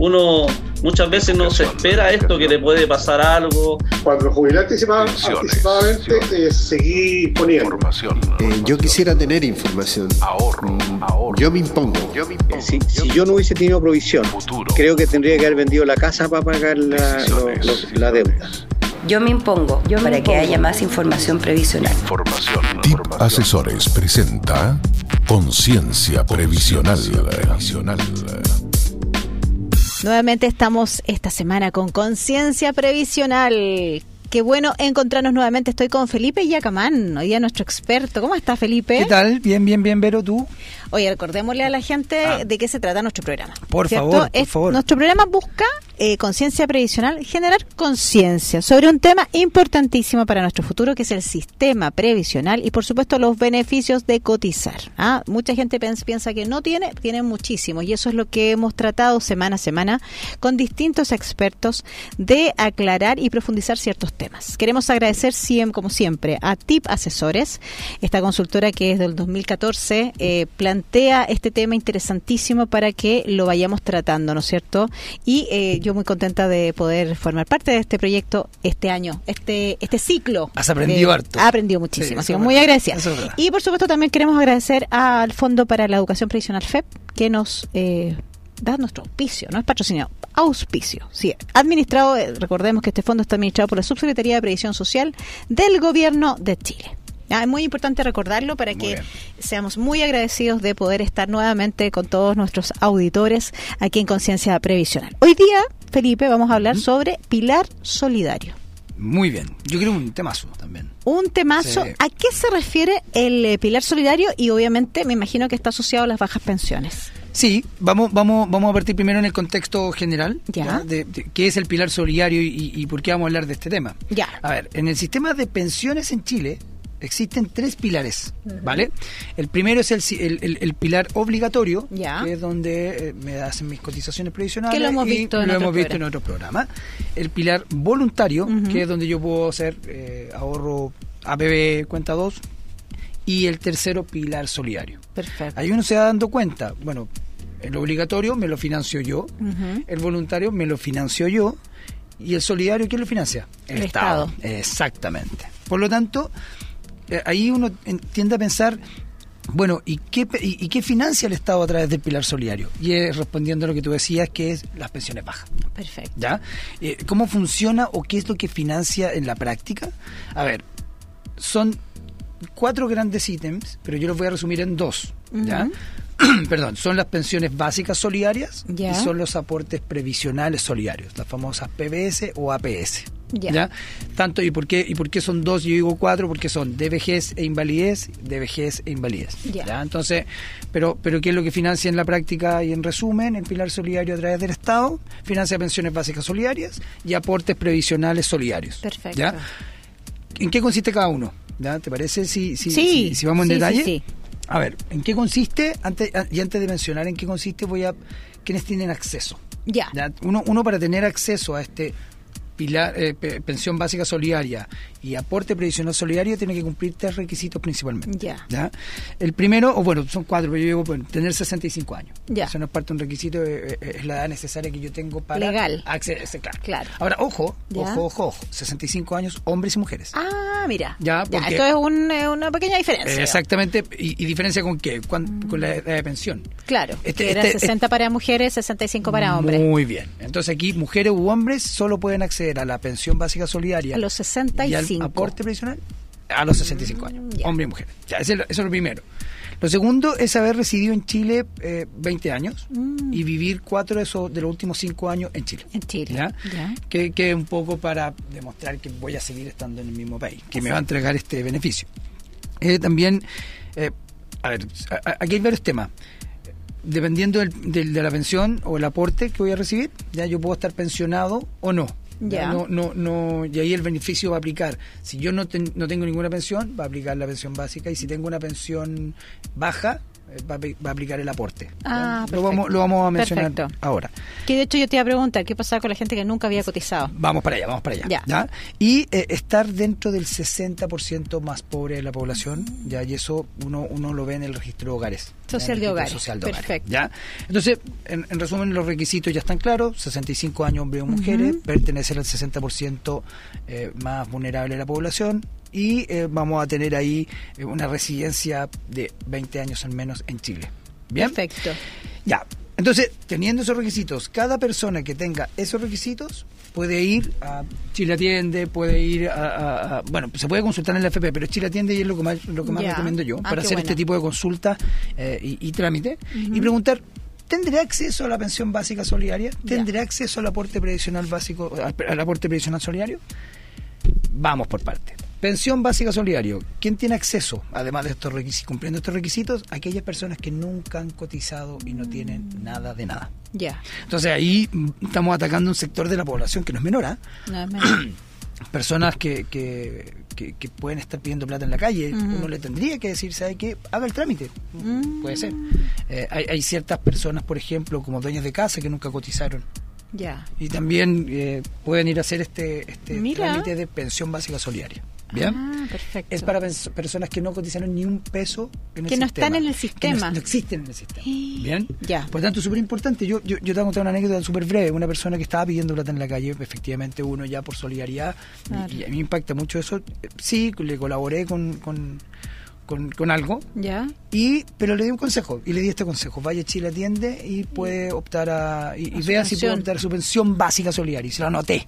uno muchas veces no se espera esto, que le puede pasar algo. Cuando jubilé anticipadamente, eh, seguí poniendo. Información. Eh, yo quisiera tener información. Ahorro, mm, ahorro. Yo me impongo. Yo me impongo. Si, si, yo no hubiese tenido provisión, Futuro. creo que tendría que haber vendido la casa para pagar la, la deuda. Yo me impongo yo para que haya más información previsional. Información. TIP Asesores presenta Conciencia Previsional. previsional. Nuevamente estamos esta semana con Conciencia Previsional. Qué bueno encontrarnos nuevamente. Estoy con Felipe Yacamán, hoy día nuestro experto. ¿Cómo estás, Felipe? ¿Qué tal? Bien, bien, bien, Vero, ¿tú? Oye, recordémosle a la gente ah. de qué se trata nuestro programa. Por favor, por favor. Nuestro programa busca eh, conciencia previsional, generar conciencia sobre un tema importantísimo para nuestro futuro, que es el sistema previsional y, por supuesto, los beneficios de cotizar. ¿ah? Mucha gente piensa que no tiene, tiene muchísimos y eso es lo que hemos tratado semana a semana con distintos expertos de aclarar y profundizar ciertos temas. Queremos agradecer, como siempre, a TIP Asesores, esta consultora que desde el 2014 eh, plantea este tema interesantísimo para que lo vayamos tratando, ¿no es cierto? Y eh, yo muy contenta de poder formar parte de este proyecto este año, este este ciclo. Has aprendido harto. Ha aprendido muchísimo, así que muy agradecida. Y por supuesto también queremos agradecer al Fondo para la Educación Previsional FEP que nos eh, da nuestro auspicio, no es patrocinado, auspicio. Sí, administrado, eh, recordemos que este fondo está administrado por la Subsecretaría de Previsión Social del Gobierno de Chile. Ah, es muy importante recordarlo para que seamos muy agradecidos de poder estar nuevamente con todos nuestros auditores aquí en Conciencia Previsional. Hoy día, Felipe, vamos a hablar sobre Pilar Solidario. Muy bien, yo creo un temazo también. Un temazo. ¿A qué se refiere el eh, Pilar Solidario? Y obviamente me imagino que está asociado a las bajas pensiones. Sí, vamos, vamos, vamos a partir primero en el contexto general, ¿Ya? De, qué es el pilar solidario y, y, por qué vamos a hablar de este tema. Ya. A ver, en el sistema de pensiones en Chile, existen tres pilares, ¿vale? El primero es el, el, pilar obligatorio, que es donde eh, me hacen mis cotizaciones previsionales. Que lo hemos visto, en, hemos visto en otro programa. El pilar voluntario, que es donde yo puedo hacer eh, ahorro APB cuenta 2. Y el tercero, pilar solidario. Perfecto. Ahí uno se va dando cuenta, bueno, el obligatorio me lo financio yo, el voluntario me lo financio yo, y el solidario, ¿quién lo financia? El, Estado. Exactamente. Por lo tanto, ahí uno tiende a pensar, bueno, ¿y qué, y, qué financia el Estado a través del pilar solidario? Y es respondiendo a lo que tú decías, que es las pensiones bajas. Perfecto. ¿Ya? Eh, ¿Cómo funciona o qué es lo que financia en la práctica? A ver, son cuatro grandes ítems, pero yo los voy a resumir en dos. ¿ya? Perdón, son las pensiones básicas solidarias y son los aportes previsionales solidarios, las famosas PBS o APS. Ya. Tanto, ¿y por, qué, ¿y por qué son dos? Yo digo cuatro, porque son de vejez e invalidez, de vejez e invalidez. Ya. Entonces, pero, pero ¿qué es lo que financia en la práctica y en resumen? El Pilar Solidario a través del Estado financia pensiones básicas solidarias y aportes previsionales solidarios. Perfecto. ¿ya? ¿En qué consiste cada uno? ¿Ya? ¿Te parece si, si, si, vamos en detalle? Sí, A ver, ¿en qué consiste? Antes, y antes de mencionar en qué consiste, voy a... ¿Quiénes tienen acceso? Ya. Uno, uno para tener acceso a este pilar, eh, pensión básica solidaria y aporte previsional solidario tiene que cumplir tres requisitos principalmente. Ya. El primero, o bueno, son cuatro, pero yo digo, bueno, tener 65 años. Ya. Eso no es parte de un requisito, eh, eh, es la edad necesaria que yo tengo para Legal. acceder. Claro. claro. Ahora, ojo, ojo, ojo, ojo, 65 años, hombres y mujeres. Ah, mira. Ya, esto es una pequeña diferencia. exactamente, y, diferencia con qué? Con, la edad de pensión. Claro, este, era 60 este para mujeres, 65 para hombres. Muy bien. Entonces aquí, mujeres u hombres solo pueden acceder a la pensión básica solidaria. A los 65. Y al aporte previsional a los 65 años, mm, hombre y mujer. Ya, eso, es lo primero. Lo segundo es haber residido en Chile eh, 20 años mm. y vivir cuatro de, esos, de los últimos cinco años en Chile. En Chile. ¿ya? Que, que un poco para demostrar que voy a seguir estando en el mismo país, que me va a entregar este beneficio. Eh, también, eh, a ver, aquí hay varios temas dependiendo del, de la pensión o el aporte que voy a recibir, ya yo puedo estar pensionado o no. No, no, no, y ahí el beneficio va a aplicar. Si yo no, no tengo ninguna pensión, va a aplicar la pensión básica y si tengo una pensión baja, va, a apli- va a aplicar el aporte. Ah, lo, vamos, lo vamos a mencionar Perfecto. ahora. Que de hecho yo te iba a preguntar, ¿qué pasaba con la gente que nunca había cotizado? Vamos para allá, vamos para allá. Ya. Y eh, estar dentro del 60% más pobre de la población, ya y eso uno, uno lo ve en el registro de hogares. Social de hogares. social de hogares, Perfecto. ¿ya? Entonces, en, en resumen, los requisitos ya están claros, 65 años hombres o mujeres, pertenecer al 60% eh, más vulnerable de la población y eh, vamos a tener ahí eh, una residencia de 20 años al menos en Chile. ¿Bien? Perfecto. Ya. Entonces, teniendo esos requisitos, cada persona que tenga esos requisitos puede ir a Chile Atiende, puede ir a, a- a- bueno, se puede consultar en la FP, pero Chile Atiende y es lo que más, lo que más recomiendo yo Ah, para hacer bueno. este tipo de consultas eh, y, y trámite y preguntar. ¿Tendré acceso a la pensión básica solidaria? ¿Tendré acceso al aporte previsional básico, al, al aporte previsional solidario? Vamos por parte. Pensión básica solidario. ¿Quién tiene acceso, además de estos requisitos, cumpliendo estos requisitos? Aquellas personas que nunca han cotizado y no tienen nada de nada. Ya. Entonces ahí estamos atacando un sector de la población que no es menor, ¿ah? No, es menos. Personas que, que, que- que pueden estar pidiendo plata en la calle. Uno le tendría que decir, ¿sabe qué? Haga el trámite. Mm. Puede ser. Eh, hay, hay ciertas personas, por ejemplo, como dueñas de casa que nunca cotizaron. ya. Y también eh, pueden ir a hacer este, este Mira. trámite de pensión básica solidaria. ¿Bien? Ah, perfecto. Es para personas que no cotizaron ni un peso en el Que no sistema. están en el Que sistema. no, no existen en el sistema. Bien. Ya. Por tanto, es súper importante. Yo, yo, yo te voy a contar una anécdota súper breve. Una persona que estaba pidiendo plata en la calle, efectivamente uno ya por solidaridad, y- Claro. y, a mí me impacta mucho eso. Eh, Sí, le colaboré con, con, con, con algo, Ya. y pero le di un consejo y le di este consejo vaya a Chile atiende y puede optar a y, y vea si puede optar a su pensión básica solidaria y se lo anoté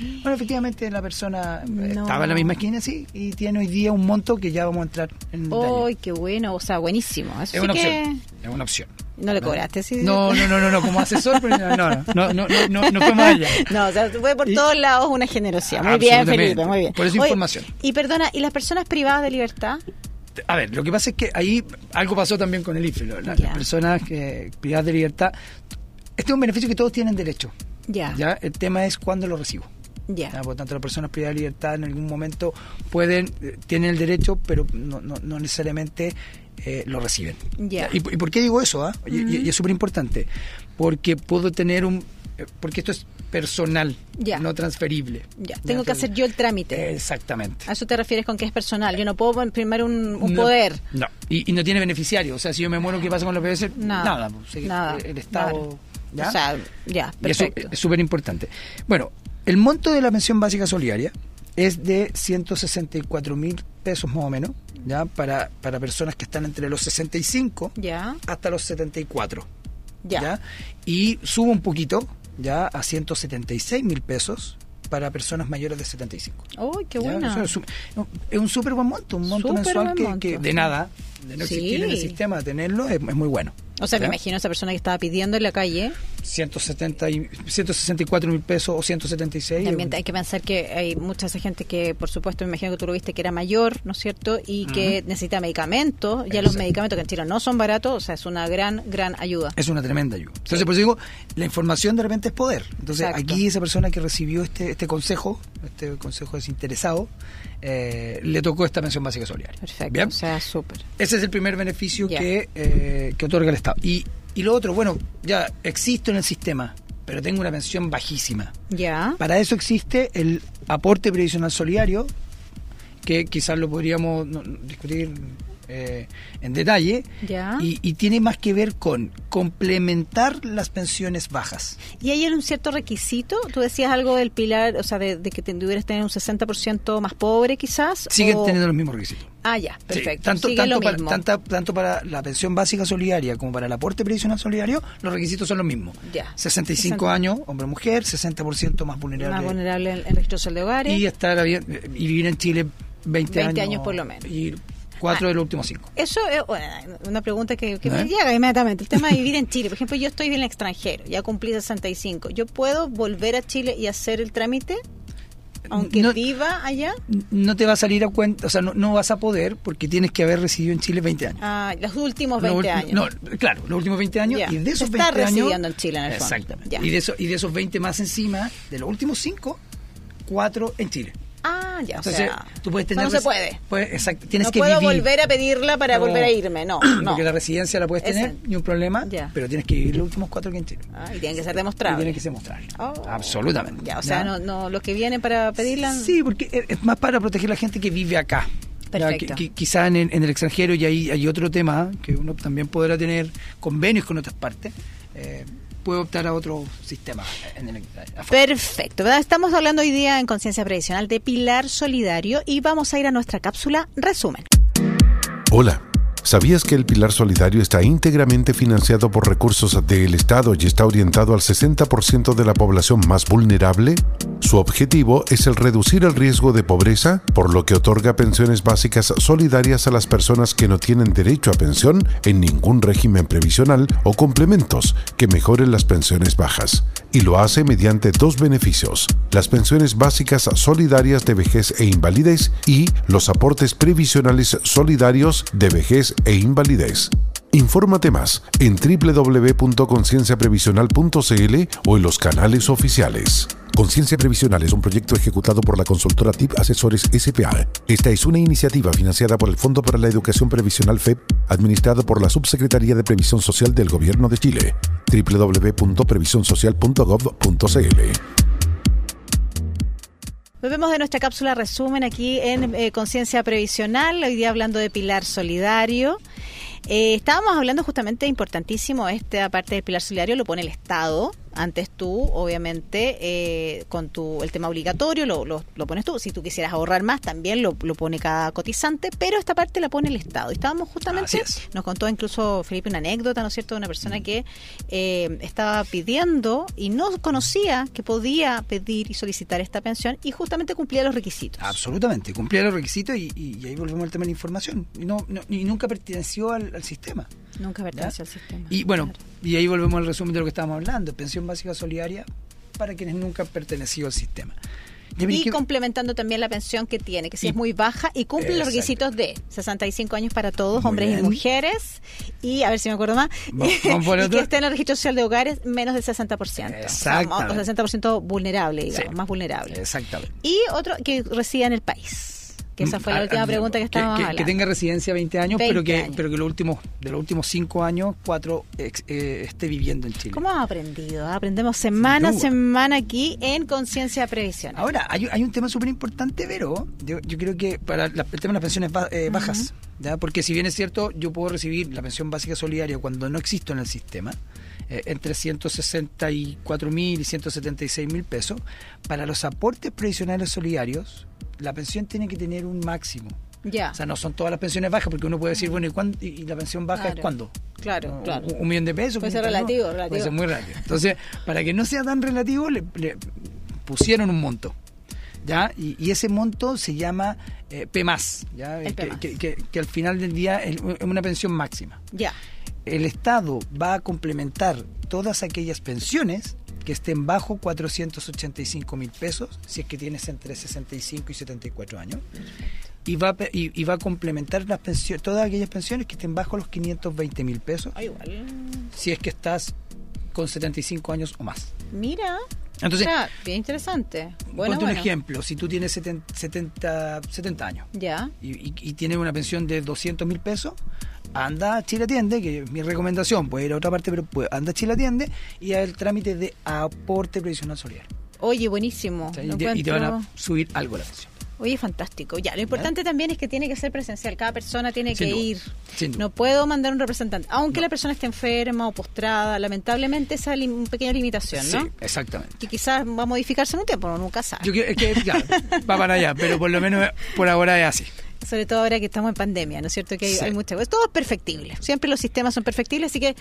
bueno efectivamente la persona eh, No. estaba en la misma esquina sí y tiene hoy día un monto que ya vamos a entrar en. ¡Ay, qué bueno! O sea, buenísimo. Eso es sí una que... opción es una opción No le cobraste, sí. no no no no, no como asesor pero no no no no no, no, fue más allá No, o sea, fue por Y- todos lados una generosidad. Muy bien. Felipe, muy bien. Por esa información. Y perdona, ¿y las personas privadas de libertad? A ver, lo que pasa es que ahí algo pasó también con el IFE. Las personas que privadas de libertad. Este es un beneficio que todos tienen derecho. Ya. ¿ya? El tema es cuándo lo recibo. ¿Ya? Por lo tanto, las personas privadas de libertad en algún momento pueden, eh, tienen el derecho, pero no, no, no necesariamente eh, lo reciben. ¿Y, y por qué digo eso? ah? Y, es súper importante. Porque puedo tener un. eh, Porque esto es personal, no transferible. Ya. Tengo que hacer yo el trámite. Exactamente. A eso te refieres con que es personal. Yo no puedo imprimir un, un No, poder. No, y, y no tiene beneficiario. O sea, si yo me muero, ¿qué pasa con los? Nada. Nada. pues, Nada. El Estado. O sea, ya, Y eso es súper importante. Bueno, el monto de la pensión básica solidaria es de 164 mil pesos más o menos, ¿ya? Para, para personas que están entre los 65 Ya, hasta los 74. ya. Y sube un poquito, ya, a 176 mil pesos para personas mayores de 75. ¡Uy, qué ¿Ya? buena! Es, un- es un súper buen monto, un monto mensual que, monto. que de nada, de no existir en el sistema, de tenerlo, es, es muy bueno. O sea, me ¿Ya? imagino a esa persona que estaba pidiendo en la calle. 170 y, 164 mil pesos o 176. También hay que pensar que hay mucha esa gente que, por supuesto, me imagino que tú lo viste, que era mayor, ¿no es cierto? Y que necesita medicamentos. Ya los medicamentos que en Chile no son baratos, o sea, es una gran, gran ayuda. Es una tremenda ayuda. Entonces, por eso digo, la información de repente es poder. Entonces, Exacto. aquí esa persona que recibió este, este consejo, este consejo desinteresado, eh, le tocó esta pensión básica solidaria. Perfecto, Bien. o sea, súper. Ese es el primer beneficio que, eh, que otorga el Estado. Y, y lo otro, bueno, ya existo en el sistema, pero tengo una pensión bajísima. Ya, Para eso existe el aporte previsional solidario, que quizás lo podríamos discutir eh, en detalle, ya. y, y tiene más que ver con complementar las pensiones bajas. ¿Y hay un cierto requisito? Tú decías algo del pilar, o sea, de, de que te- debieras tener un 60% más pobre, quizás. Siguen o- teniendo los mismos requisitos. Ah, ya, Sí, perfecto. tanto, Sigue tanto, lo para, mismo. tanta- tanto para la pensión básica solidaria como para el aporte previsional solidario, los requisitos son los mismos. Ya. 65 60. años, hombre-mujer, 60% más vulnerable. Más vulnerable en, en registro social de hogares. y estar y vivir en Chile 20, 20 años por lo menos. Y cuatro Ah. de los últimos cinco. Eso es una pregunta que, que me ¿Eh? llega inmediatamente. El tema de vivir en Chile. Por ejemplo, yo estoy en el extranjero, ya cumplí 65. ¿Yo puedo volver a Chile y hacer el trámite? Aunque No- viva allá. No te va a salir a cuenta, o sea, no, no vas a poder porque tienes que haber residido en Chile 20 años. Ah, los últimos Los 20 ulti- años. No, claro, los últimos 20 años Ya. y de esos Se está 20 años residiendo en Chile, en el fondo. Exactamente. Ya. Y de esos y de esos 20 más encima, de los últimos 5, 4 en Chile. Ya, o Entonces, sea, tú puedes tener no se puede. puedes- exacto, tienes no que puedo vivir. volver a pedirla para No, volver a irme, no, no. Porque la residencia la puedes Ese- tener, ni un problema, Ya. pero tienes que vivir los últimos cuatro Chile. Ah, y tiene que ser Y demostrable. tiene que ser mostrable. Oh. Absolutamente. Ya, o sea, no, no, los que vienen para pedirla. Sí, porque es- es más para proteger a la gente que vive acá. Ya, Perfecto. que- que quizá en, el- en el extranjero y ahí hay otro tema que uno también podrá tener convenios con otras partes. eh, puede optar a otro sistema. En el. Perfecto. ¿verdad? Estamos hablando hoy día en Conciencia Previsional de Pilar Solidario y vamos a ir a nuestra cápsula resumen. Hola. ¿Sabías que el Pilar Solidario está íntegramente financiado por recursos del Estado y está orientado al 60% de la población más vulnerable? Su objetivo es el reducir el riesgo de pobreza, por lo que otorga pensiones básicas solidarias a las personas que no tienen derecho a pensión en ningún régimen previsional o complementos que mejoren las pensiones bajas. Y lo hace mediante dos beneficios, las pensiones básicas solidarias de vejez e invalidez y los aportes previsionales solidarios de vejez e invalidez. Infórmate más en www.concienciaprevisional.cl o en los canales oficiales. Conciencia Previsional es un proyecto ejecutado por la consultora TIP Asesores SPA. Esta es una iniciativa financiada por el Fondo para la Educación Previsional FEP, administrado por la Subsecretaría de Previsión Social del Gobierno de Chile. www.previsionsocial.gov.cl Volvemos de nuestra cápsula resumen aquí en eh, Conciencia Previsional, hoy día hablando de Pilar Solidario. Eh, estábamos hablando justamente importantísimo, esta parte del Pilar Solidario lo pone el Estado. Antes tú, obviamente, eh, con tu el tema obligatorio lo, lo, lo pones tú. Si tú quisieras ahorrar más, también lo, lo pone cada cotizante, pero esta parte la pone el Estado. Y estábamos justamente, es. nos contó incluso Felipe una anécdota, ¿no es cierto?, de una persona que eh, estaba pidiendo y no conocía que podía pedir y solicitar esta pensión y justamente cumplía los requisitos. Absolutamente, cumplía los requisitos y, y- y ahí volvemos al tema de la información. Y, no, no- y nunca perteneció al, al sistema. Nunca perteneció al sistema. Y bueno, Claro. y ahí volvemos al resumen de lo que estábamos hablando, pensión básica solidaria para quienes nunca han pertenecido al sistema. Y ¿qué- complementando también la pensión que tiene, que si Y- es muy baja y cumple los Exacto. requisitos de 65 años para todos, Muy hombres y mujeres, y a ver si me acuerdo más, y que esté en el registro social de hogares menos del 60%. O sea, Exactamente. o 60% vulnerable, digamos, Sí. más vulnerable. Exactamente. Y otro que resida en el país, que esa fue la Ah, última pregunta que estábamos que- tenga residencia 20 años, 20 pero que años. pero que los últimos de los últimos 5 años, 4 esté viviendo en Chile. ¿Cómo hemos aprendido? Aprendemos semana a semana aquí en Conciencia Previsional. Ahora, hay, hay un tema súper importante, pero yo, yo creo que para la- el tema de las pensiones ba- eh, bajas, ¿ya? porque si bien es cierto, yo puedo recibir la pensión básica solidaria cuando no existo en el sistema, eh, entre 164 mil y 176 mil pesos, para los aportes previsionales solidarios, la pensión tiene que tener un máximo. ya. O sea, no son todas las pensiones bajas, porque uno puede decir, bueno, ¿y, cuándo- y- la pensión baja Claro. es cuándo? Claro, claro. Un, millón de pesos. Puede ser 500, ¿no? relativo, relativo. Puede ser muy relativo. Entonces, para que no sea tan relativo, le, le pusieron un monto. ¿Ya? Y, y ese monto se llama eh, P+, ¿ya? El que, que- que- que al final del día es una pensión máxima. Ya. El Estado va a complementar todas aquellas pensiones que estén bajo 485 mil pesos, si es que tienes entre 65 y 74 años, y va, y, y va a complementar las pensiones, todas aquellas pensiones que estén bajo los 520 mil pesos, Ah, igual. si es que estás con 75 años o más. Mira. Entonces, o sea, bien interesante. Bueno, ponte un ejemplo, si tú tienes 70, 70, 70 años Ya. y, y- y tienes una pensión de 200 mil pesos, anda a Chile Atiende, que es mi recomendación, puede ir a otra parte, pero puede- anda a Chile Atiende y haz el trámite de aporte previsional solidario. Oye, buenísimo. O sea, y, te, y te van a subir algo la pensión. Oye, fantástico. Ya, lo importante también es que tiene que ser presencial. Cada persona tiene Sin que duda, ir. sin duda. No puedo mandar un representante. Aunque la persona esté enferma o postrada, lamentablemente esa es pequeña limitación, ¿no? Sí, exactamente. Que quizás va a modificarse en un tiempo, nunca sabe. Yo quiero, es que, va para allá, pero por lo menos por ahora es así. Sobre todo ahora que estamos en pandemia, ¿no es cierto? Que hay, Sí. hay muchas cosas. Todo es perfectible. Siempre los sistemas son perfectibles, así que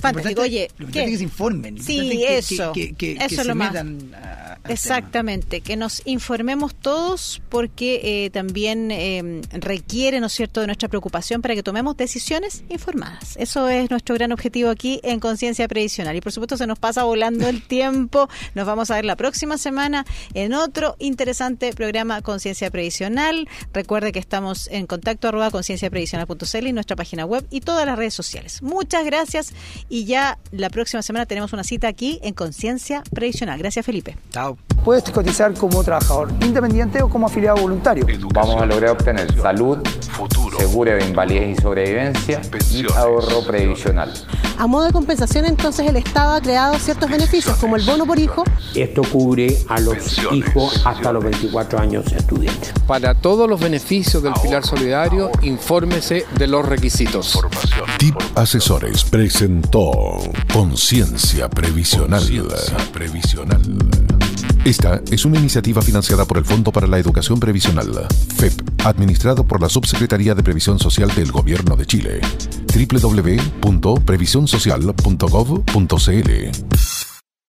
fantástico. Oye, lo importante es que se informen. lo Sí, importante es que- eso. Que, Eso es se lo más. metan a- al tema. Exactamente, que nos informemos todos porque eh, también eh, requiere, ¿no es cierto?, de nuestra preocupación para que tomemos decisiones informadas. Eso es nuestro gran objetivo aquí en Conciencia Previsional. Y por supuesto se nos pasa volando el tiempo. Nos vamos a ver la próxima semana en otro interesante programa Conciencia Previsional. Recuerde que estamos en contacto arroba concienciaprevisional.cl y nuestra página web y todas las redes sociales. Muchas gracias y ya la próxima semana tenemos una cita aquí en Conciencia Previsional. Gracias, Felipe. Chao. Puedes cotizar como trabajador independiente o como afiliado voluntario. Vamos a lograr obtener salud, seguro de invalidez y sobrevivencia y ahorro previsional. A modo de compensación, entonces, el Estado ha creado ciertos beneficios, como el bono por hijo. Esto cubre a los hijos hasta los 24 años estudiantes. Para todos los beneficios del Pilar Solidario, infórmese de los requisitos. TIP Asesores presentó Conciencia Previsional. Previsional. Esta es una iniciativa financiada por el Fondo para la Educación Previsional, FEP, administrado por la Subsecretaría de Previsión Social del Gobierno de Chile. www.previsionsocial.gov.cl